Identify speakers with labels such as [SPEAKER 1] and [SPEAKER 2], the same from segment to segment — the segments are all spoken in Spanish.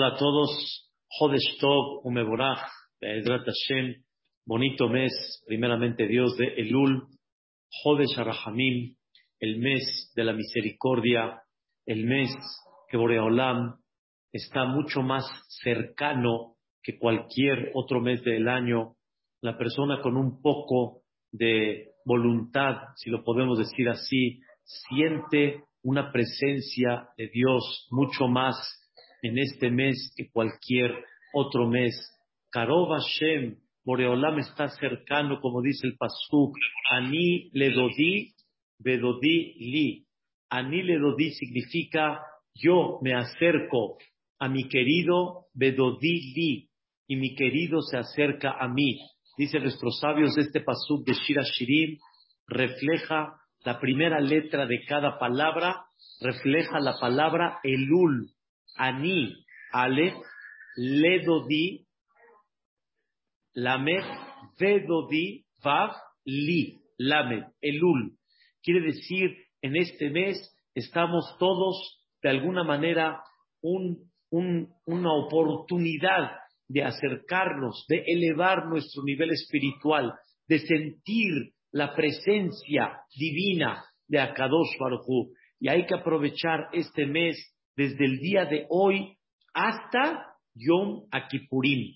[SPEAKER 1] Hola a todos. Jodesh Tov Umeborach, Be'ezrat Hashem. Bonito mes, primeramente Dios de Elul. Jodesh Arahamim, el mes de la misericordia, el mes que Boreolam está mucho más cercano que cualquier otro mes del año. La persona con un poco de voluntad, si lo podemos decir así, siente una presencia de Dios mucho más en este mes que cualquier otro mes. Karov Hashem, Boreolam está cercano, como dice el Pasuk, Ani Ledodi, Bedodi Li. Ani Ledodi significa yo me acerco a mi querido Bedodi Li, y mi querido se acerca a mí. Dice nuestros sabios, este Pasuk de Shira Shirim refleja la primera letra de cada palabra, refleja la palabra Elul, Ani, Ale, Ledodi, Lamed, Vedodi, Vav, Li, Lamed, Elul. Quiere decir, en este mes estamos todos, de alguna manera, una oportunidad de acercarnos, de elevar nuestro nivel espiritual, de sentir la presencia divina de Akadosh Baruj Y hay que aprovechar este mes desde el día de hoy hasta Yom Akipurim.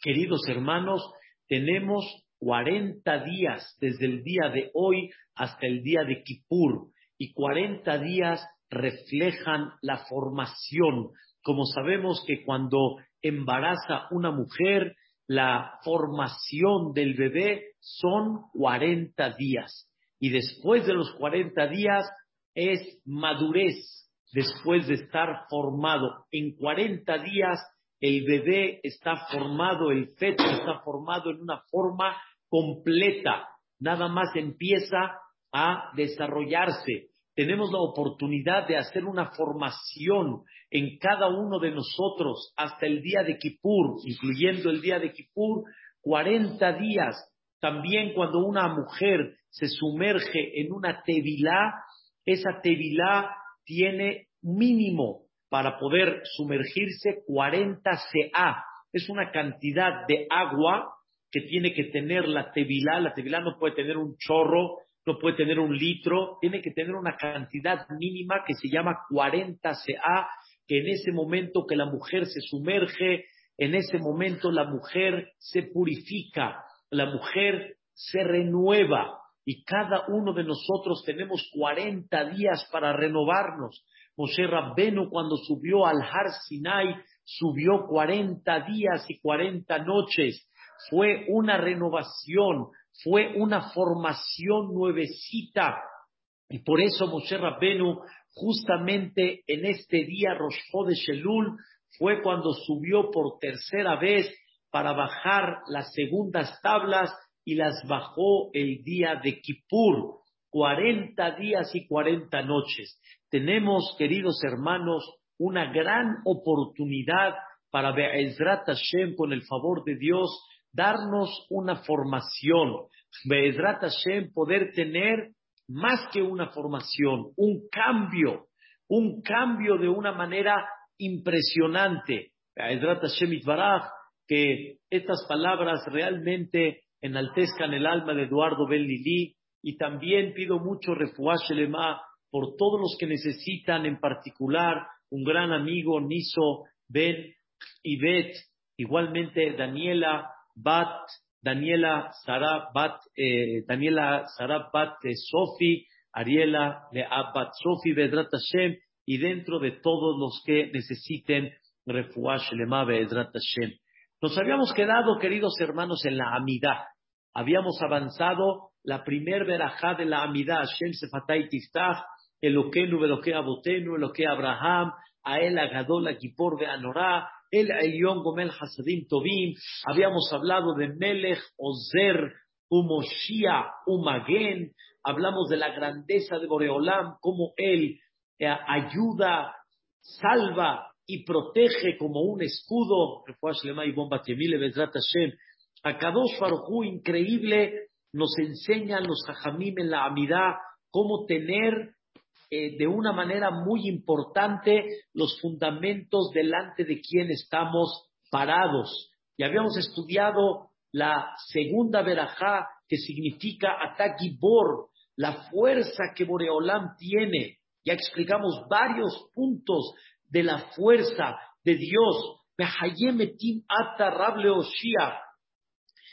[SPEAKER 1] Queridos hermanos, tenemos 40 días desde el día de hoy hasta el día de Kippur y 40 días reflejan la formación. Como sabemos que cuando embaraza una mujer, la formación del bebé son 40 días. Y después de los 40 días es madurez, después de estar formado. En 40 días el bebé está formado, el feto está formado en una forma completa. Nada más empieza a desarrollarse. Tenemos la oportunidad de hacer una formación en cada uno de nosotros hasta el día de Kippur, incluyendo el día de Kippur, 40 días. También cuando una mujer se sumerge en una tevilá, esa tevilá tiene mínimo para poder sumergirse 40 CA. Es una cantidad de agua que tiene que tener la tevilá. La tevilá no puede tener un chorro, no puede tener un litro, tiene que tener una cantidad mínima que se llama 40 CA, que en ese momento que la mujer se sumerge, en ese momento la mujer se purifica, la mujer se renueva, y cada uno de nosotros tenemos 40 días para renovarnos. Moshe Rabbenu cuando subió al Har Sinai subió 40 días y 40 noches. Fue una renovación, fue una formación nuevecita. Y por eso Moshe Rabbenu justamente en este día Rosh de Shelul fue cuando subió por tercera vez para bajar las segundas tablas y las bajó el día de Kippur, 40 días y 40 noches. Tenemos, queridos hermanos, una gran oportunidad para Be'ezrat Hashem, con el favor de Dios, darnos una formación. Be'ezrat Hashem, poder tener más que una formación, un cambio, un cambio de una manera impresionante. Be'ezrat Hashem Itbaraj, que estas palabras realmente enaltezcan el alma de Eduardo Ben Lili y también pido mucho refuaje lema por todos los que necesitan, en particular un gran amigo Niso Ben y Bet, igualmente Daniela Bat, Daniela Sara Bat, eh, Daniela Sara Bat Sofi, Ariela de Bat Sofi Bedrat Hashem, y dentro de todos los que necesiten refuaje lema Bedrat Hashem. Nos habíamos quedado, queridos hermanos, en la amidad. Habíamos avanzado la primer verajá de la amidad, Shem Sefatay Tiftach, Eloquenu, Eloque Abotenu, Eloque Abraham, Ael Agadol, Agipor de Anorá, El Elión Gomel Hasadim Tobim. Habíamos hablado de Melech, Ozer, Umoshia, Umagen. Hablamos de la grandeza de Boreolam, cómo él eh, ayuda, salva y protege como un escudo. Akadosh Baruj increíble, nos enseñan los hajamim en la amidad cómo tener eh, de una manera muy importante los fundamentos delante de quien estamos parados. Y habíamos estudiado la segunda verajá que significa Atagibor, la fuerza que Boreolam tiene. Ya explicamos varios puntos de la fuerza de Dios.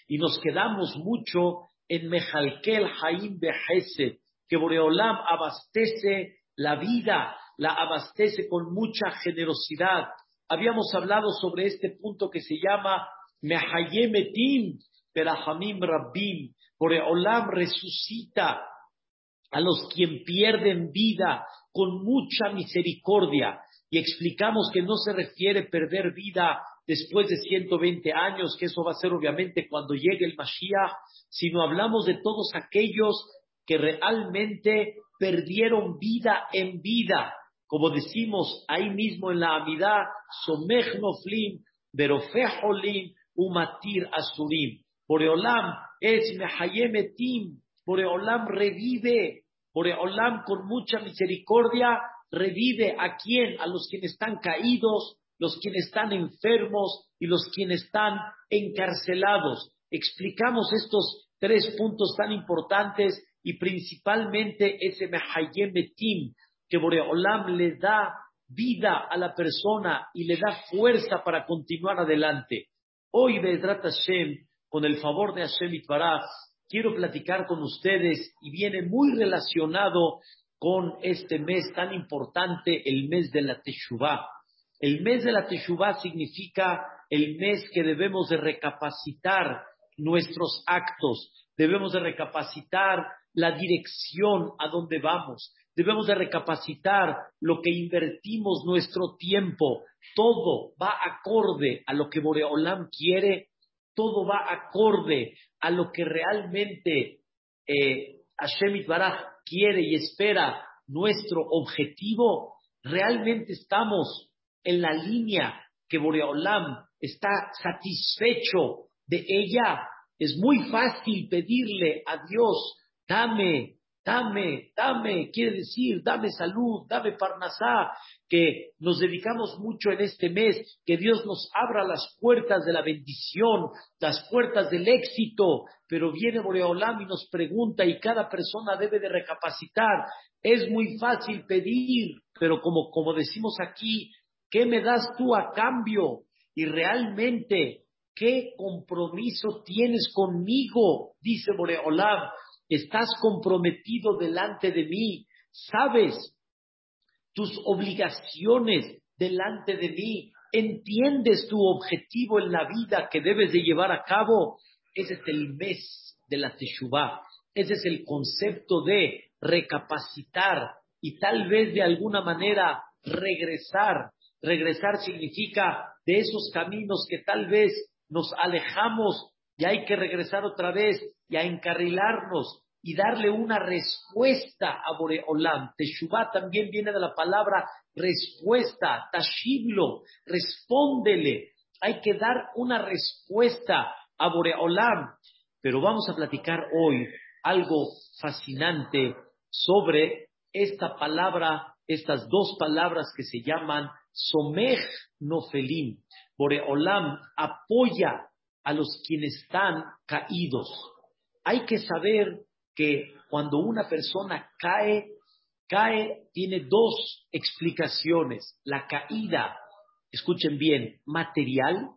[SPEAKER 1] Y nos quedamos mucho en Mejalkel Haim Behesed, que Boreolam abastece la vida, la abastece con mucha generosidad. Habíamos hablado sobre este punto que se llama Mehayemetim, Perahamim Rabbim. Boreolam resucita a los quien pierden vida con mucha misericordia. Y explicamos que no se refiere perder vida después de 120 años, que eso va a ser obviamente cuando llegue el Mashiach, sino hablamos de todos aquellos que realmente perdieron vida en vida. Como decimos ahí mismo en la Amidad, Somech Noflim, Berofejolim, Umatir Asurim. Boreolam es Mehayemetim, Boreolam revive, Boreolam con mucha misericordia revive a quien, a los quienes están caídos, los quienes están enfermos y los quienes están encarcelados. Explicamos estos tres puntos tan importantes y principalmente ese Mehayem Betim, que Boreolam le da vida a la persona y le da fuerza para continuar adelante. Hoy, Bezrat Hashem, con el favor de Hashem Itbaraj, quiero platicar con ustedes y viene muy relacionado con este mes tan importante, el mes de la Teshuvah. El mes de la Teshuvah significa el mes que debemos de recapacitar nuestros actos, debemos de recapacitar la dirección a donde vamos. Debemos de recapacitar lo que invertimos nuestro tiempo. Todo va acorde a lo que Boreolam quiere, todo va acorde a lo que realmente eh, Hashem quiere y espera nuestro objetivo. Realmente estamos en la línea que Boreolam está satisfecho de ella. Es muy fácil pedirle a Dios dame, dame, dame, quiere decir, dame salud, dame parnasá, que nos dedicamos mucho en este mes, que Dios nos abra las puertas de la bendición, las puertas del éxito, pero viene Boreolam y nos pregunta y cada persona debe de recapacitar. Es muy fácil pedir, pero como, como decimos aquí, ¿qué me das tú a cambio? Y realmente, ¿qué compromiso tienes conmigo? Dice Boreolam estás comprometido delante de mí, sabes tus obligaciones delante de mí, entiendes tu objetivo en la vida que debes de llevar a cabo. Ese es el mes de la Teshuvah, ese es el concepto de recapacitar y tal vez de alguna manera regresar. Regresar significa de esos caminos que tal vez nos alejamos y hay que regresar otra vez y a encarrilarnos y darle una respuesta a Boreolam. Teshuvah también viene de la palabra respuesta, tashiblo, respóndele. Hay que dar una respuesta a Boreolam. Pero vamos a platicar hoy algo fascinante sobre esta palabra, estas dos palabras que se llaman Somej Nofelim. Boreolam apoya a los quienes están caídos. Hay que saber que cuando una persona cae, cae, tiene dos explicaciones. La caída, escuchen bien, material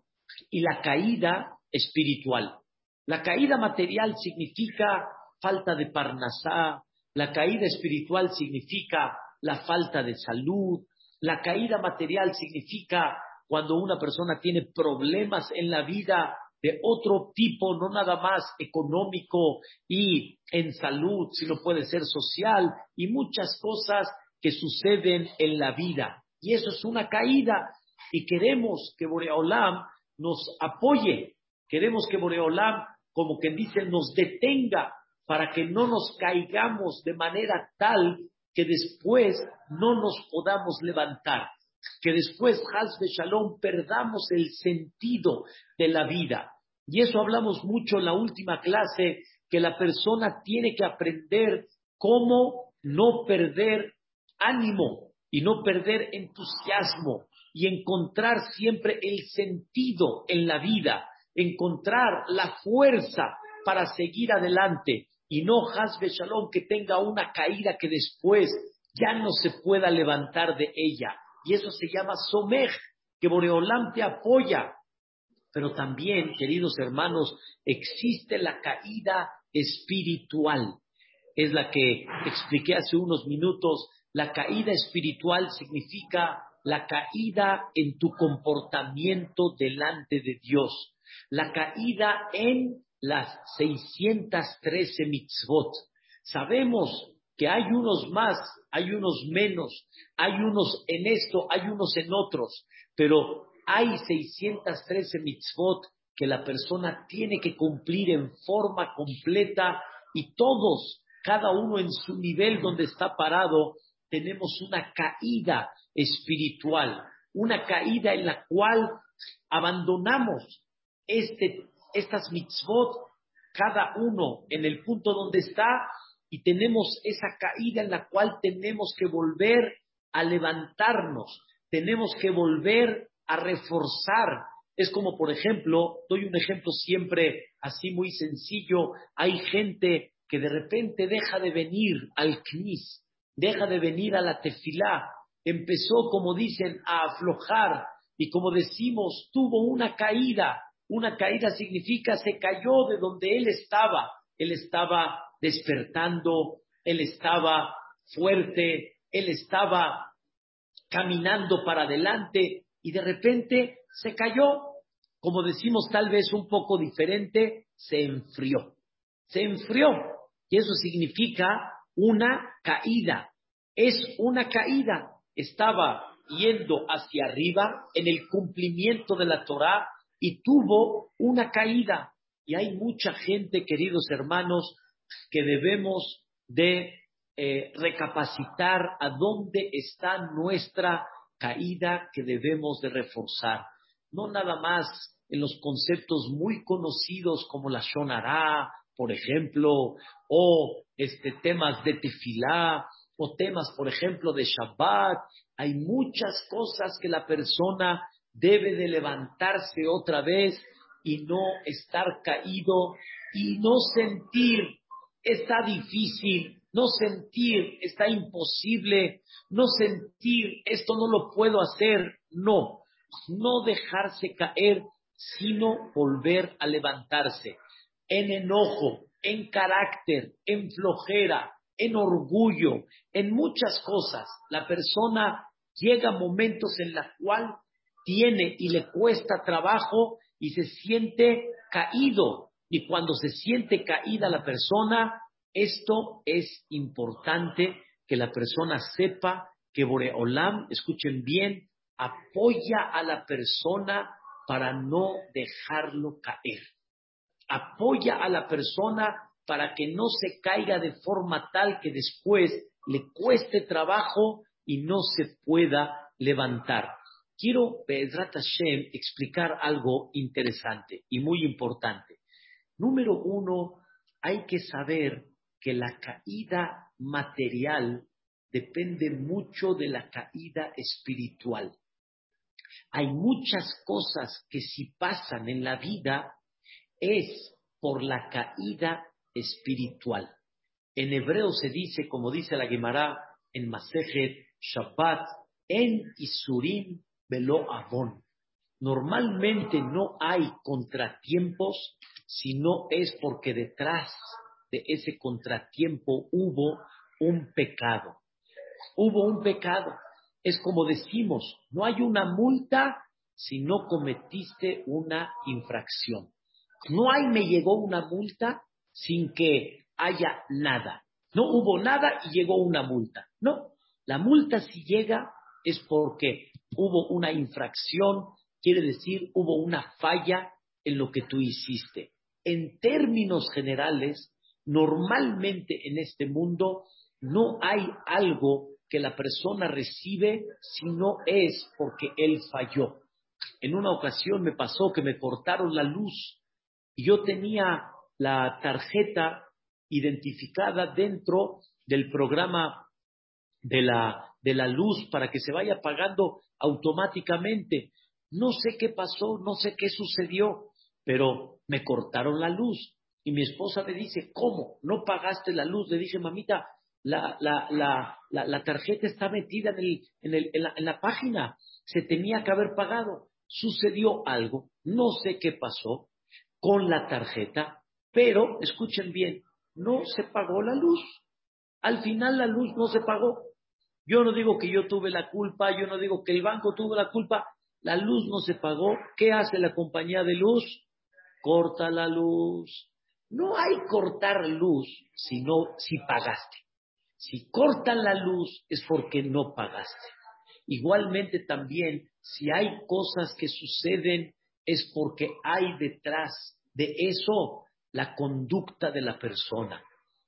[SPEAKER 1] y la caída espiritual. La caída material significa falta de parnasá, la caída espiritual significa la falta de salud, la caída material significa cuando una persona tiene problemas en la vida de otro tipo, no nada más económico y en salud, sino puede ser social y muchas cosas que suceden en la vida. Y eso es una caída. Y queremos que Boreolam nos apoye, queremos que Boreolam, como que dice, nos detenga para que no nos caigamos de manera tal que después no nos podamos levantar que después, Haz de Shalom, perdamos el sentido de la vida. Y eso hablamos mucho en la última clase, que la persona tiene que aprender cómo no perder ánimo y no perder entusiasmo y encontrar siempre el sentido en la vida, encontrar la fuerza para seguir adelante y no Hasbe Shalom que tenga una caída que después ya no se pueda levantar de ella. Y eso se llama Somej, que Boreolam te apoya. Pero también, queridos hermanos, existe la caída espiritual. Es la que expliqué hace unos minutos. La caída espiritual significa la caída en tu comportamiento delante de Dios, la caída en las 613 mitzvot. Sabemos que hay unos más, hay unos menos, hay unos en esto, hay unos en otros, pero hay 613 mitzvot que la persona tiene que cumplir en forma completa y todos, cada uno en su nivel donde está parado, tenemos una caída espiritual, una caída en la cual abandonamos este, estas mitzvot, cada uno en el punto donde está, y tenemos esa caída en la cual tenemos que volver a levantarnos, tenemos que volver a reforzar. Es como, por ejemplo, doy un ejemplo siempre así muy sencillo, hay gente que de repente deja de venir al knis, deja de venir a la tefilá, empezó, como dicen, a aflojar y como decimos, tuvo una caída. Una caída significa se cayó de donde él estaba. Él estaba despertando, él estaba fuerte, él estaba caminando para adelante y de repente se cayó. Como decimos tal vez un poco diferente, se enfrió. Se enfrió. Y eso significa una caída. Es una caída estaba yendo hacia arriba en el cumplimiento de la Torah y tuvo una caída. Y hay mucha gente, queridos hermanos, que debemos de eh, recapacitar a dónde está nuestra caída que debemos de reforzar. No nada más en los conceptos muy conocidos como la Shonará, por ejemplo, o este, temas de tefilá, o temas, por ejemplo, de Shabbat. Hay muchas cosas que la persona debe de levantarse otra vez y no estar caído y no sentir está difícil, no sentir está imposible, no sentir esto no lo puedo hacer, no, no dejarse caer, sino volver a levantarse en enojo, en carácter, en flojera, en orgullo, en muchas cosas. La persona llega a momentos en los cuales tiene y le cuesta trabajo y se siente caído. Y cuando se siente caída la persona, esto es importante que la persona sepa que Boreolam, escuchen bien, apoya a la persona para no dejarlo caer. Apoya a la persona para que no se caiga de forma tal que después le cueste trabajo y no se pueda levantar. Quiero, Pedrat Hashem, explicar algo interesante y muy importante. Número uno, hay que saber que la caída material depende mucho de la caída espiritual. Hay muchas cosas que si pasan en la vida es por la caída espiritual. En hebreo se dice, como dice la Gemara en Masejet Shabbat, en Isurim velo avon. Normalmente no hay contratiempos, sino es porque detrás de ese contratiempo hubo un pecado. Hubo un pecado. Es como decimos, no hay una multa si no cometiste una infracción. No hay me llegó una multa sin que haya nada. No hubo nada y llegó una multa. No, la multa si llega es porque hubo una infracción, quiere decir hubo una falla en lo que tú hiciste. En términos generales, normalmente en este mundo no hay algo que la persona recibe si no es porque él falló. En una ocasión me pasó que me cortaron la luz y yo tenía la tarjeta identificada dentro del programa de la de la luz para que se vaya pagando automáticamente. No sé qué pasó, no sé qué sucedió, pero me cortaron la luz. Y mi esposa me dice, ¿cómo? ¿No pagaste la luz? Le dije, mamita, la, la, la, la tarjeta está metida en, el, en, el, en, en la página. Se tenía que haber pagado. Sucedió algo, no sé qué pasó con la tarjeta, pero escuchen bien, no se pagó la luz. Al final la luz no se pagó. Yo no digo que yo tuve la culpa, yo no digo que el banco tuvo la culpa, la luz no se pagó. ¿Qué hace la compañía de luz? Corta la luz. No hay cortar luz si si pagaste. Si cortan la luz es porque no pagaste. Igualmente también, si hay cosas que suceden es porque hay detrás de eso la conducta de la persona.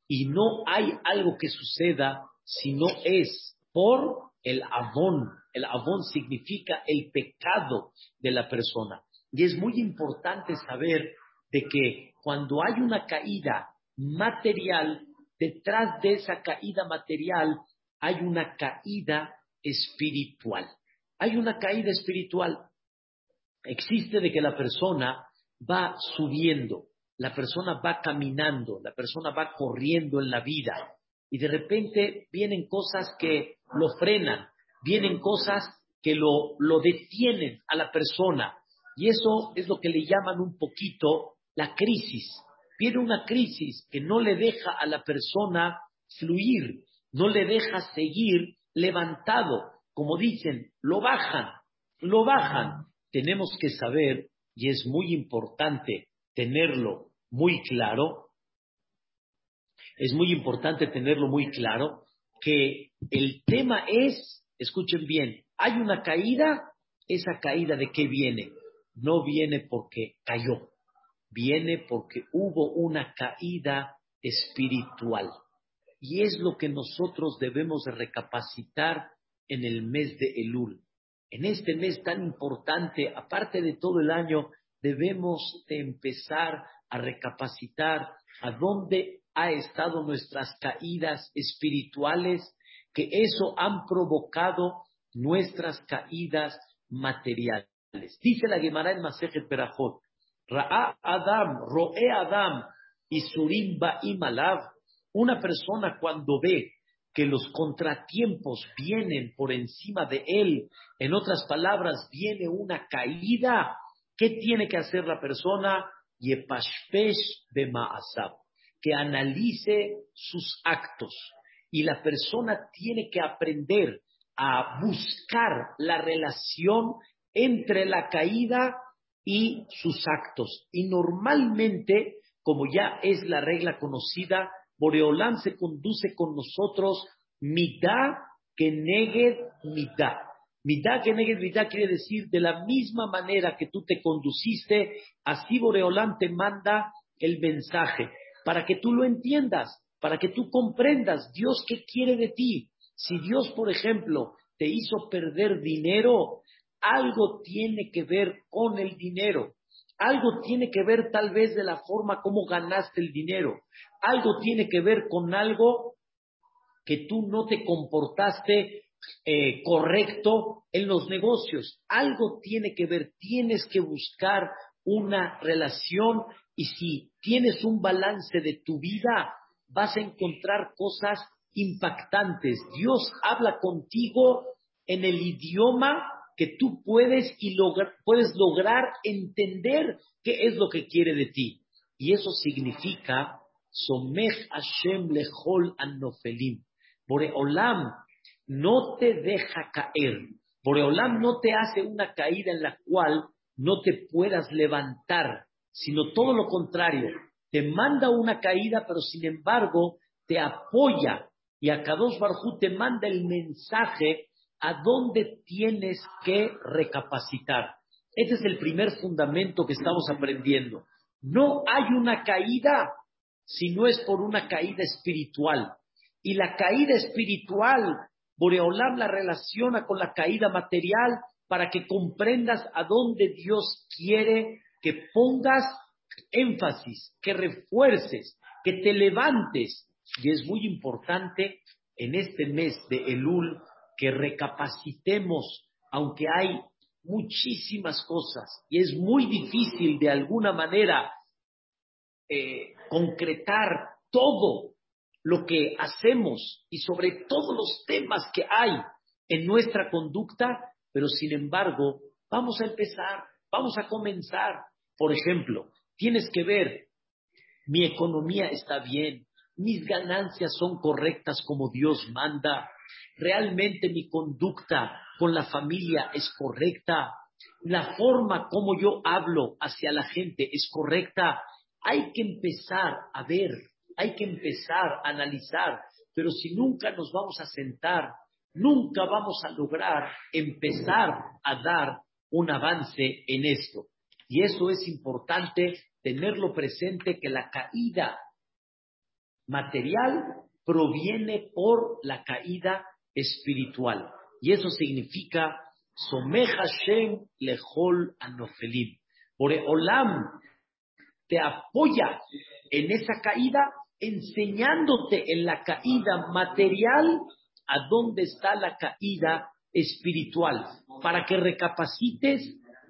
[SPEAKER 1] Y no hay algo que suceda si no es por el avón. El avón significa el pecado de la persona. Y es muy importante saber de que cuando hay una caída material, detrás de esa caída material hay una caída espiritual. Hay una caída espiritual. Existe de que la persona va subiendo, la persona va caminando, la persona va corriendo en la vida y de repente vienen cosas que lo frenan, vienen cosas que lo, lo detienen a la persona y eso es lo que le llaman un poquito la crisis. Viene una crisis que no le deja a la persona fluir, no le deja seguir levantado. Como dicen, lo bajan, lo bajan. Tenemos que saber, y es muy importante tenerlo muy claro, es muy importante tenerlo muy claro, que el tema es, escuchen bien, hay una caída, esa caída de qué viene? No viene porque cayó, viene porque hubo una caída espiritual. Y es lo que nosotros debemos de recapacitar en el mes de Elul. En este mes tan importante, aparte de todo el año, debemos de empezar a recapacitar a dónde ha estado nuestras caídas espirituales, que eso han provocado nuestras caídas materiales. Dice la Gemara en Masejet Berajot, Ra'a Adam, Roe Adam, y Surimba Imalav, una persona cuando ve que los contratiempos vienen por encima de él, en otras palabras, viene una caída, ¿qué tiene que hacer la persona? Yepashpesh de Ma'asab, que analice sus actos. Y la persona tiene que aprender a buscar la relación entre la caída y sus actos. Y normalmente, como ya es la regla conocida, Boreolán se conduce con nosotros mitad que negue mitad. Mitad que negue mitad quiere decir de la misma manera que tú te conduciste, así Boreolán te manda el mensaje para que tú lo entiendas, para que tú comprendas Dios qué quiere de ti. Si Dios, por ejemplo, te hizo perder dinero, algo tiene que ver con el dinero. Algo tiene que ver tal vez de la forma como ganaste el dinero. Algo tiene que ver con algo que tú no te comportaste eh, correcto en los negocios. Algo tiene que ver, tienes que buscar una relación y si tienes un balance de tu vida, vas a encontrar cosas impactantes. Dios habla contigo en el idioma que tú puedes y puedes lograr entender qué es lo que quiere de ti. Y eso significa Somech Hashem lechol anofelim. Boreolam no te deja caer. Boreolam no te hace una caída en la cual no te puedas levantar, sino todo lo contrario. Te manda una caída, pero sin embargo te apoya. Y a Kadosh Barjú te manda el mensaje a dónde tienes que recapacitar. Este es el primer fundamento que estamos aprendiendo. No hay una caída si no es por una caída espiritual. Y la caída espiritual, Boreolam la relaciona con la caída material para que comprendas a dónde Dios quiere que pongas énfasis, que refuerces, que te levantes. Y es muy importante en este mes de Elul que recapacitemos, aunque hay muchísimas cosas y es muy difícil de alguna manera eh, concretar todo lo que hacemos y sobre todos los temas que hay en nuestra conducta, pero sin embargo, vamos a empezar, vamos a comenzar. Por ejemplo, tienes que ver, mi economía está bien, mis ganancias son correctas como Dios manda, realmente mi conducta con la familia es correcta, la forma como yo hablo hacia la gente es correcta. Hay que empezar a ver, hay que empezar a analizar, pero si nunca nos vamos a sentar, nunca vamos a lograr empezar a dar un avance en esto. Y eso es importante tenerlo presente que la caída material proviene por la caída espiritual. Y eso significa Someja Shem Lehol Anofelim. Por Olam te apoya en esa caída, enseñándote en la caída material a dónde está la caída espiritual, para que recapacites,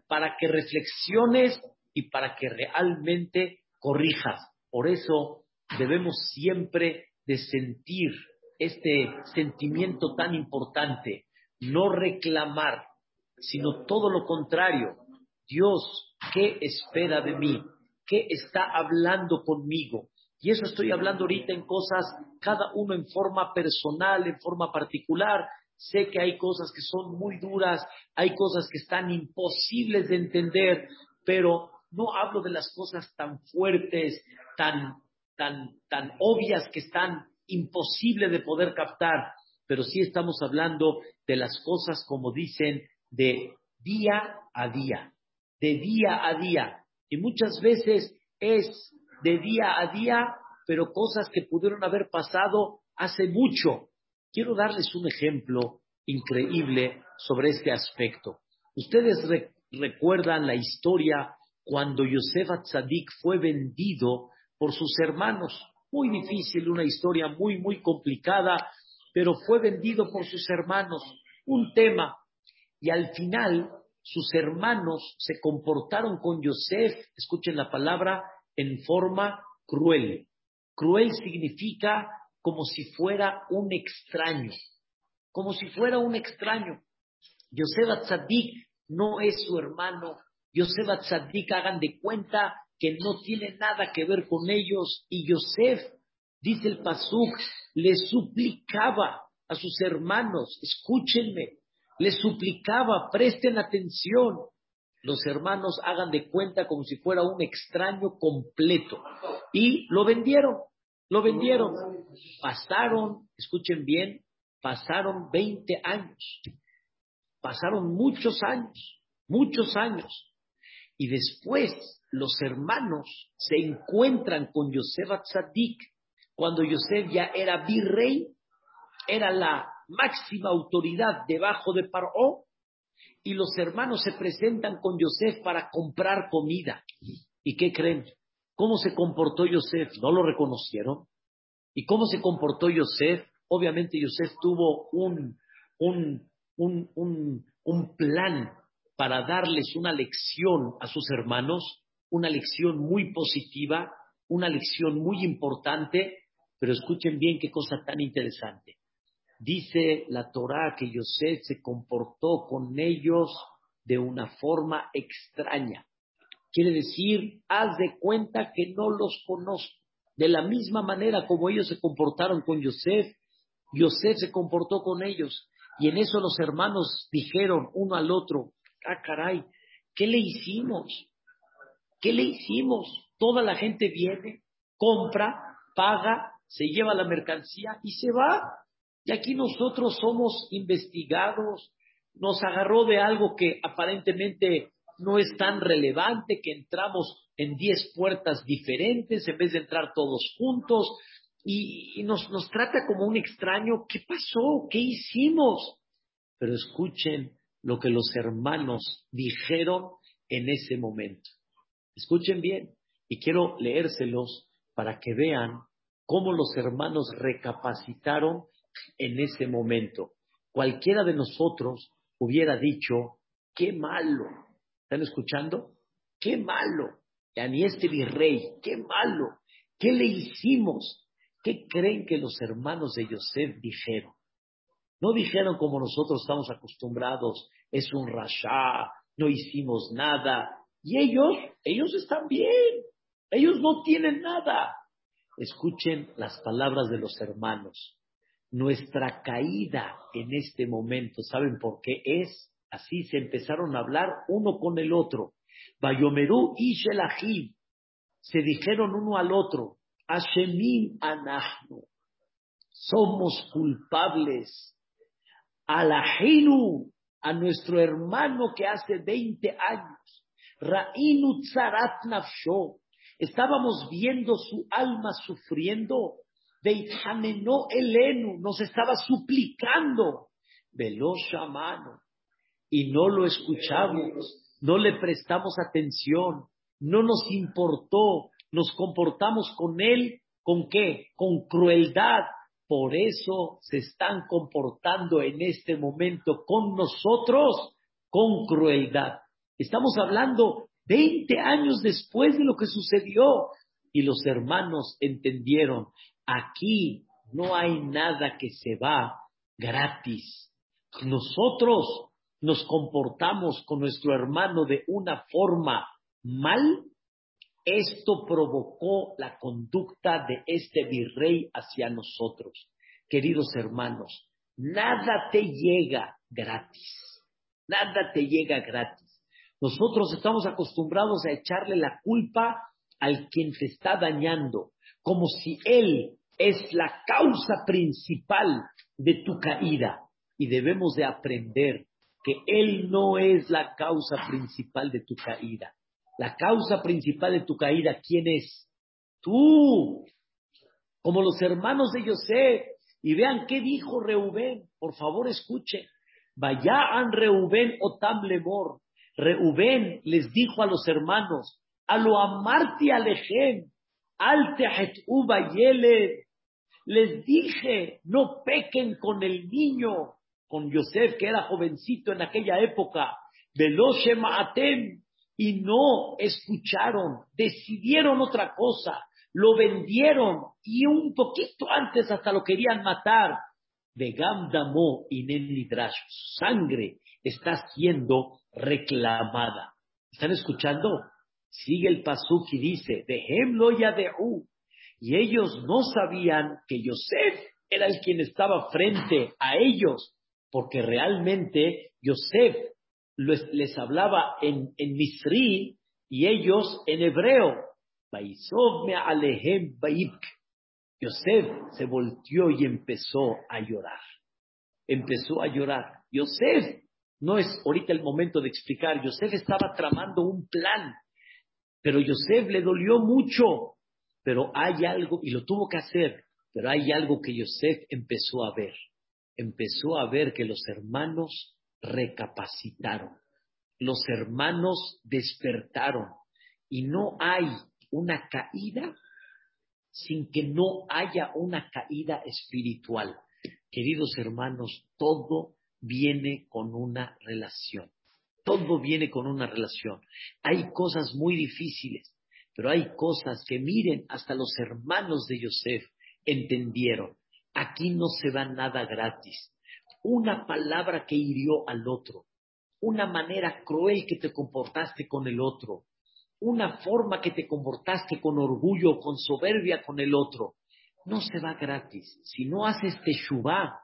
[SPEAKER 1] para que reflexiones y para que realmente corrijas. Por eso debemos siempre de sentir este sentimiento tan importante, no reclamar, sino todo lo contrario. Dios, ¿qué espera de mí? ¿Qué está hablando conmigo? Y eso estoy hablando ahorita en cosas, cada uno en forma personal, en forma particular. Sé que hay cosas que son muy duras, hay cosas que están imposibles de entender, pero no hablo de las cosas tan fuertes, tan, tan, tan obvias que están imposibles de poder captar, pero sí estamos hablando de las cosas, como dicen, de día a día, de día a día. Y muchas veces es de día a día, pero cosas que pudieron haber pasado hace mucho. Quiero darles un ejemplo increíble sobre este aspecto. Ustedes recuerdan la historia cuando Yosef Atzadik fue vendido por sus hermanos. Muy difícil, una historia muy, muy complicada, pero fue vendido por sus hermanos. Un tema. Y al final, sus hermanos se comportaron con Yosef, escuchen la palabra, en forma cruel. Cruel significa como si fuera un extraño, como si fuera un extraño. Yosef Atzadik no es su hermano. Yosef Atzadik hagan de cuenta que no tiene nada que ver con ellos. Y Yosef, dice el Pasuk, le suplicaba a sus hermanos, escúchenme, le suplicaba, presten atención. Los hermanos hagan de cuenta como si fuera un extraño completo. Y lo vendieron, lo vendieron. Pasaron, escuchen bien, pasaron 20 años. Pasaron muchos años, muchos años. Y después los hermanos se encuentran con Yosef Atzadik cuando Yosef ya era virrey, era la máxima autoridad debajo de Paró, y los hermanos se presentan con Yosef para comprar comida. ¿Y qué creen? ¿Cómo se comportó Yosef? ¿No lo reconocieron? ¿Y cómo se comportó Yosef? Obviamente Yosef tuvo un, un, un, un plan para darles una lección a sus hermanos, una lección muy positiva, una lección muy importante, pero escuchen bien qué cosa tan interesante. Dice la Torá que Yosef se comportó con ellos de una forma extraña. Quiere decir, haz de cuenta que no los conozco. De la misma manera como ellos se comportaron con Yosef, Yosef se comportó con ellos. Y en eso los hermanos dijeron uno al otro, ah, caray, ¿qué le hicimos? ¿Qué le hicimos? Toda la gente viene, compra, paga, se lleva la mercancía y se va. Y aquí nosotros somos investigados, nos agarró de algo que aparentemente no es tan relevante, que entramos en diez puertas diferentes en vez de entrar todos juntos y, nos, nos trata como un extraño. ¿Qué pasó? ¿Qué hicimos? Pero escuchen lo que los hermanos dijeron en ese momento. Escuchen bien y quiero leérselos para que vean cómo los hermanos recapacitaron en ese momento. cualquiera de nosotros hubiera dicho, qué malo. ¿Están escuchando? Qué malo. Ya ni este virrey, qué malo. ¿Qué le hicimos? ¿Qué creen que los hermanos de Yosef dijeron? No dijeron como nosotros estamos acostumbrados, es un rasha, no hicimos nada. Y ellos, ellos están bien, ellos no tienen nada. Escuchen las palabras de los hermanos. Nuestra caída en este momento, ¿saben por qué es? Así se empezaron a hablar uno con el otro. Bayomerú y Shelahim se dijeron uno al otro, Hashemim anahnu, somos culpables. Alahinu, a nuestro hermano que hace 20 años, Ra'inu tzarat nafsho, estábamos viendo su alma sufriendo, Beithaneno elenu, nos estaba suplicando, Velosha mano, y no lo escuchamos, no le prestamos atención, no nos importó, nos comportamos con él, ¿con qué? Con crueldad. Por eso se están comportando en este momento con nosotros con crueldad. Estamos hablando 20 años después de lo que sucedió y los hermanos entendieron, aquí no hay nada que se va gratis. Nosotros nos comportamos con nuestro hermano de una forma mal, esto provocó la conducta de este virrey hacia nosotros. Queridos hermanos, nada te llega gratis. Nada te llega gratis. Nosotros estamos acostumbrados a echarle la culpa al quien te está dañando, como si él es la causa principal de tu caída. Y debemos de aprender que él no es la causa principal de tu caída. La causa principal de tu caída, ¿quién es? Tú. Como los hermanos de José. Y vean qué dijo Reubén. Por favor, escuchen. Vayaan Reubén o Lemor. Reubén les dijo a los hermanos, a lo amarti alejem, al uba Les dije, no pequen con el niño, con Yosef, que era jovencito en aquella época. Veloshe Maatem, y no escucharon, decidieron otra cosa, lo vendieron y un poquito antes hasta lo querían matar. Begam Damo y Su sangre está siendo reclamada. ¿Están escuchando? Sigue el pasuk y dice, Dejemlo ya de U. Y ellos no sabían que Yosef era el quien estaba frente a ellos, porque realmente Yosef les, hablaba en, en misri y ellos en hebreo. Yosef se volteó y empezó a llorar. Empezó a llorar. Yosef, no es ahorita el momento de explicar, Yosef estaba tramando un plan, pero Yosef le dolió mucho, pero hay algo, y lo tuvo que hacer, pero hay algo que Yosef empezó a ver. Empezó a ver que los hermanos recapacitaron. Los hermanos despertaron y no hay una caída sin que no haya una caída espiritual. Queridos hermanos, todo viene con una relación. Todo viene con una relación. Hay cosas muy difíciles, pero hay cosas que miren, hasta los hermanos de Yosef entendieron. Aquí no se va nada gratis una palabra que hirió al otro, una manera cruel que te comportaste con el otro, una forma que te comportaste con orgullo, con soberbia con el otro, no se va gratis. Si no haces teshuvah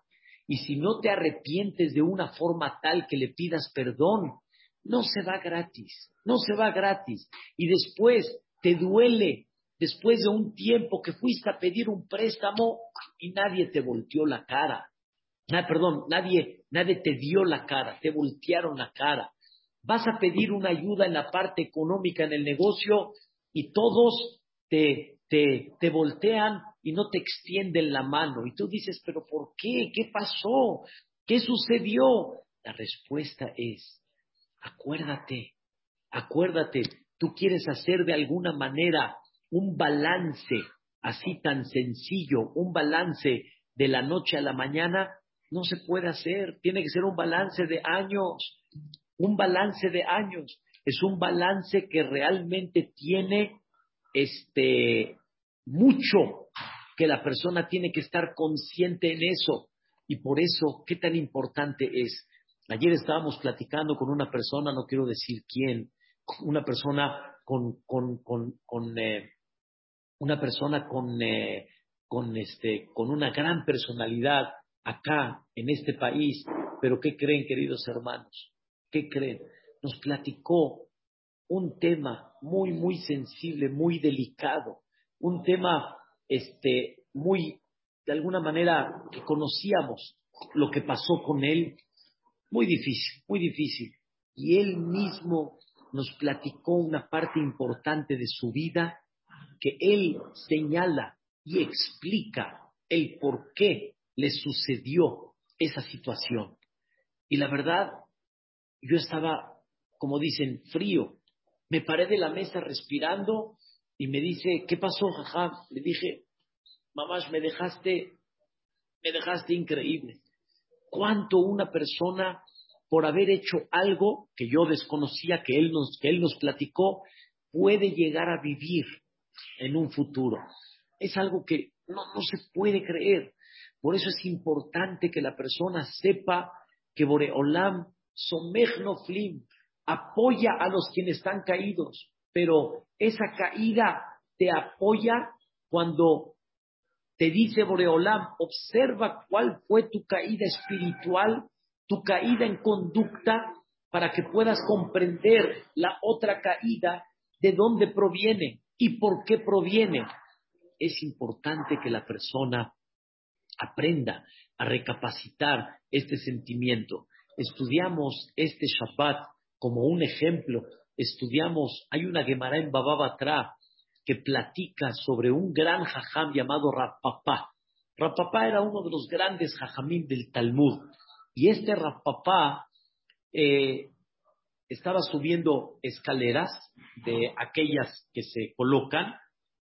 [SPEAKER 1] y si no te arrepientes de una forma tal que le pidas perdón, no se va gratis, no se va gratis. Y después te duele, después de un tiempo que fuiste a pedir un préstamo y nadie te volteó la cara perdón, nadie, nadie te dio la cara, te voltearon la cara. Vas a pedir una ayuda en la parte económica en el negocio y todos te, te, te voltean y no te extienden la mano. Y tú dices, pero ¿por qué? ¿Qué pasó? ¿Qué sucedió? La respuesta es, acuérdate, acuérdate, tú quieres hacer de alguna manera un balance así tan sencillo, un balance de la noche a la mañana, no se puede hacer. Tiene que ser un balance de años. Un balance de años. Es un balance que realmente tiene este mucho que la persona tiene que estar consciente en eso. Y por eso, ¿qué tan importante es? Ayer estábamos platicando con una persona, no quiero decir quién, una persona con, con, con, con eh, una persona con, eh, con, este, con una gran personalidad acá en este país. Pero ¿qué creen, queridos hermanos? ¿Qué creen? Nos platicó un tema muy, muy sensible, muy delicado, un tema este, muy, de alguna manera, que conocíamos lo que pasó con él, muy difícil, muy difícil. Y él mismo nos platicó una parte importante de su vida que él señala y explica el por qué le sucedió esa situación. Y la verdad, yo estaba, como dicen, frío. Me paré de la mesa respirando y me dice, ¿qué pasó, jaja? Le dije, mamás, me dejaste, me dejaste increíble. ¿Cuánto una persona, por haber hecho algo que yo desconocía, que él nos, que él nos platicó, puede llegar a vivir en un futuro? Es algo que no, no se puede creer. Por eso es importante que la persona sepa que Boreolam Somechnoflim apoya a los quienes están caídos, pero esa caída te apoya cuando te dice Boreolam, observa cuál fue tu caída espiritual, tu caída en conducta, para que puedas comprender la otra caída, de dónde proviene y por qué proviene. Es importante que la persona aprenda a recapacitar este sentimiento. Estudiamos este Shabbat como un ejemplo. Estudiamos, hay una Gemara en Bababatra que platica sobre un gran jajam llamado Rapapá. Rapapá era uno de los grandes jajamín del Talmud. Y este Rapapá eh, estaba subiendo escaleras de aquellas que se colocan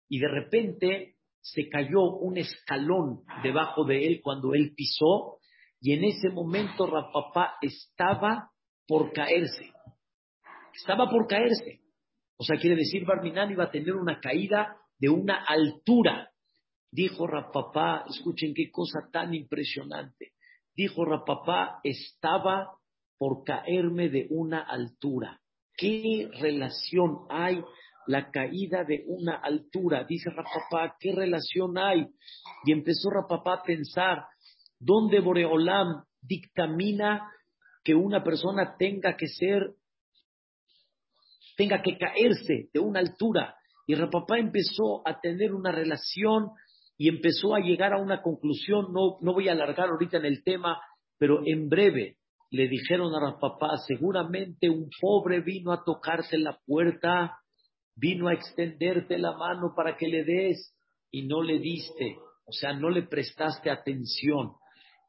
[SPEAKER 1] y de repente se cayó un escalón debajo de él cuando él pisó y en ese momento Rapapá estaba por caerse. Estaba por caerse. O sea, quiere decir, Barminan iba a tener una caída de una altura. Dijo Rapapá, escuchen qué cosa tan impresionante. Dijo Rapapá, estaba por caerme de una altura. ¿Qué relación hay la caída de una altura? Dice Rapapá, ¿qué relación hay? Y empezó Rapapá a pensar, ¿dónde Boreolam dictamina que una persona tenga que ser tenga que caerse de una altura. Y Rapapá empezó a tener una relación y empezó a llegar a una conclusión. No, no voy a alargar ahorita en el tema, pero en breve le dijeron a Rapapá, seguramente un pobre vino a tocarte la puerta, vino a extenderte la mano para que le des y no le diste, o sea, no le prestaste atención.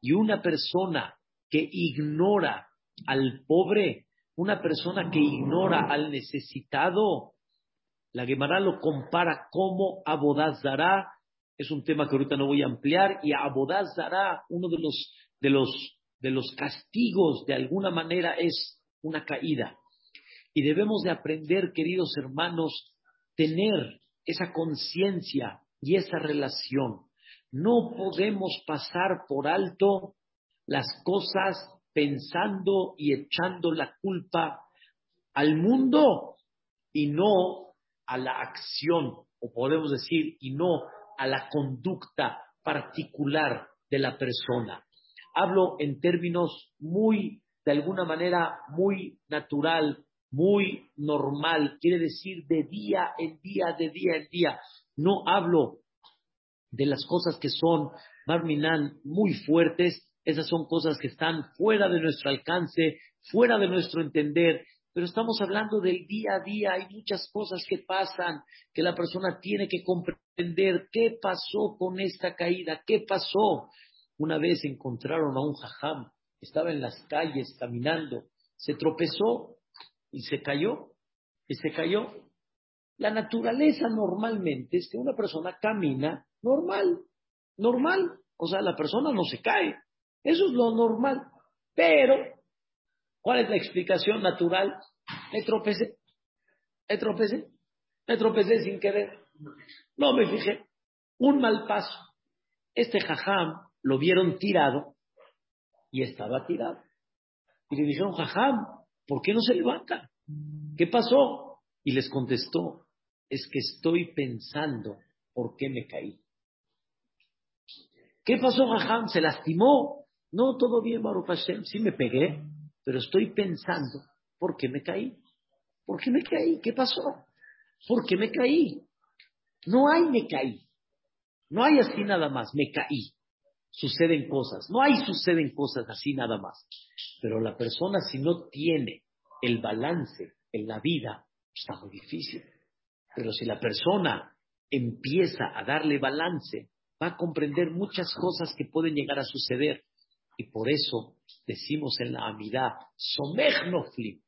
[SPEAKER 1] Y una persona que ignora al pobre, una persona que ignora al necesitado, la Gemara lo compara como Abodazara, es un tema que ahorita no voy a ampliar, y Abodazara, uno de los, de los, de los castigos de alguna manera es una caída. Y debemos de aprender, queridos hermanos, tener esa conciencia y esa relación. No podemos pasar por alto las cosas pensando y echando la culpa al mundo y no a la acción, o podemos decir, y no a la conducta particular de la persona. Hablo en términos muy, de alguna manera, muy natural, muy normal, quiere decir de día en día, de día en día. No hablo de las cosas que son, Marminan, muy fuertes, esas son cosas que están fuera de nuestro alcance, fuera de nuestro entender, pero estamos hablando del día a día, hay muchas cosas que pasan, que la persona tiene que comprender. Qué pasó con esta caída, qué pasó. Una vez encontraron a un jajam, estaba en las calles caminando, se tropezó y se cayó, y se cayó. La naturaleza normalmente es que una persona camina normal, normal, o sea, la persona no se cae, Eso es lo normal. Pero, ¿cuál es la explicación natural? Me tropecé. Me tropecé. Me tropecé sin querer. No me fijé. Un mal paso. Este jajam lo vieron tirado y estaba tirado. Y le dijeron, jajam, ¿por qué no se levanta? ¿Qué pasó? Y les contestó, es que estoy pensando por qué me caí. ¿Qué pasó, jajam? ¿Se lastimó? No, todo bien, Baruch Hashem. Sí me pegué, pero estoy pensando por qué me caí. ¿Por qué me caí? ¿Qué pasó? ¿Por qué me caí? No hay me caí. No hay así nada más, me caí. Suceden cosas. No hay suceden cosas así nada más. Pero la persona si no tiene el balance en la vida, está muy difícil. Pero si la persona empieza a darle balance, va a comprender muchas cosas que pueden llegar a suceder. Y por eso decimos en la amidad, Somech Noflim,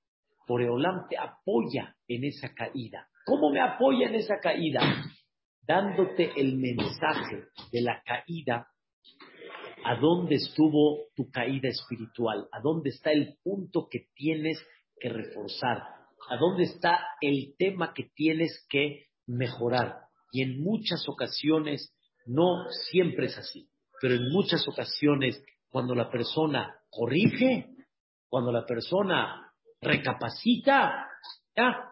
[SPEAKER 1] por Eolam te apoya en esa caída. ¿Cómo me apoya en esa caída? Dándote el mensaje de la caída, a dónde estuvo tu caída espiritual, a dónde está el punto que tienes que reforzar, a dónde está el tema que tienes que mejorar. Y en muchas ocasiones, no siempre es así, pero en muchas ocasiones, cuando la persona corrige, cuando la persona recapacita, ya,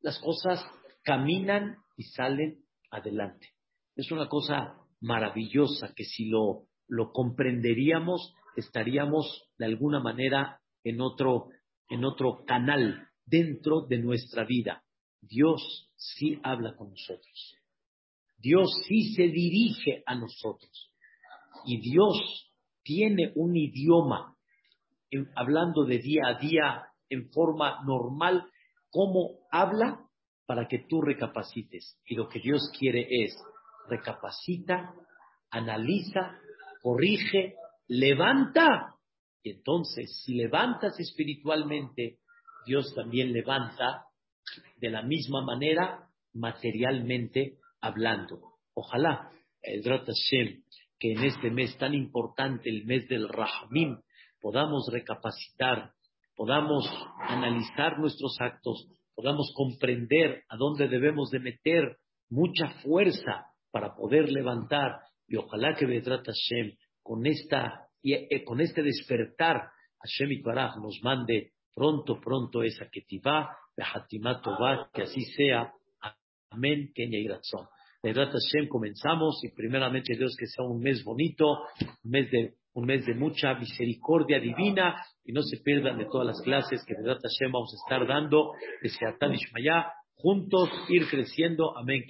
[SPEAKER 1] las cosas caminan y salen adelante. Es una cosa maravillosa que si lo, lo comprenderíamos, estaríamos de alguna manera en otro, en otro canal dentro de nuestra vida. Dios sí habla con nosotros. Dios sí se dirige a nosotros. Y Dios tiene un idioma, hablando de día a día, en forma normal, cómo habla para que tú recapacites. Y lo que Dios quiere es recapacita, analiza, corrige, levanta. Y entonces, si levantas espiritualmente, Dios también levanta de la misma manera materialmente hablando. Ojalá, el Hashem, que en este mes tan importante, el mes del Rahmim, podamos recapacitar, podamos analizar nuestros actos, podamos comprender a dónde debemos de meter mucha fuerza para poder levantar y ojalá que Vedrat Hashem con esta eh, con este despertar Hashem y nos mande pronto pronto esa ketivá va que así sea amén que razón Vedrat Hashem comenzamos y primeramente Dios que sea un mes bonito un mes de un mes de mucha misericordia divina y no se pierdan de todas las clases que Vedat Hashem vamos a estar dando de Seatán Ishmayá, juntos ir creciendo. Amén.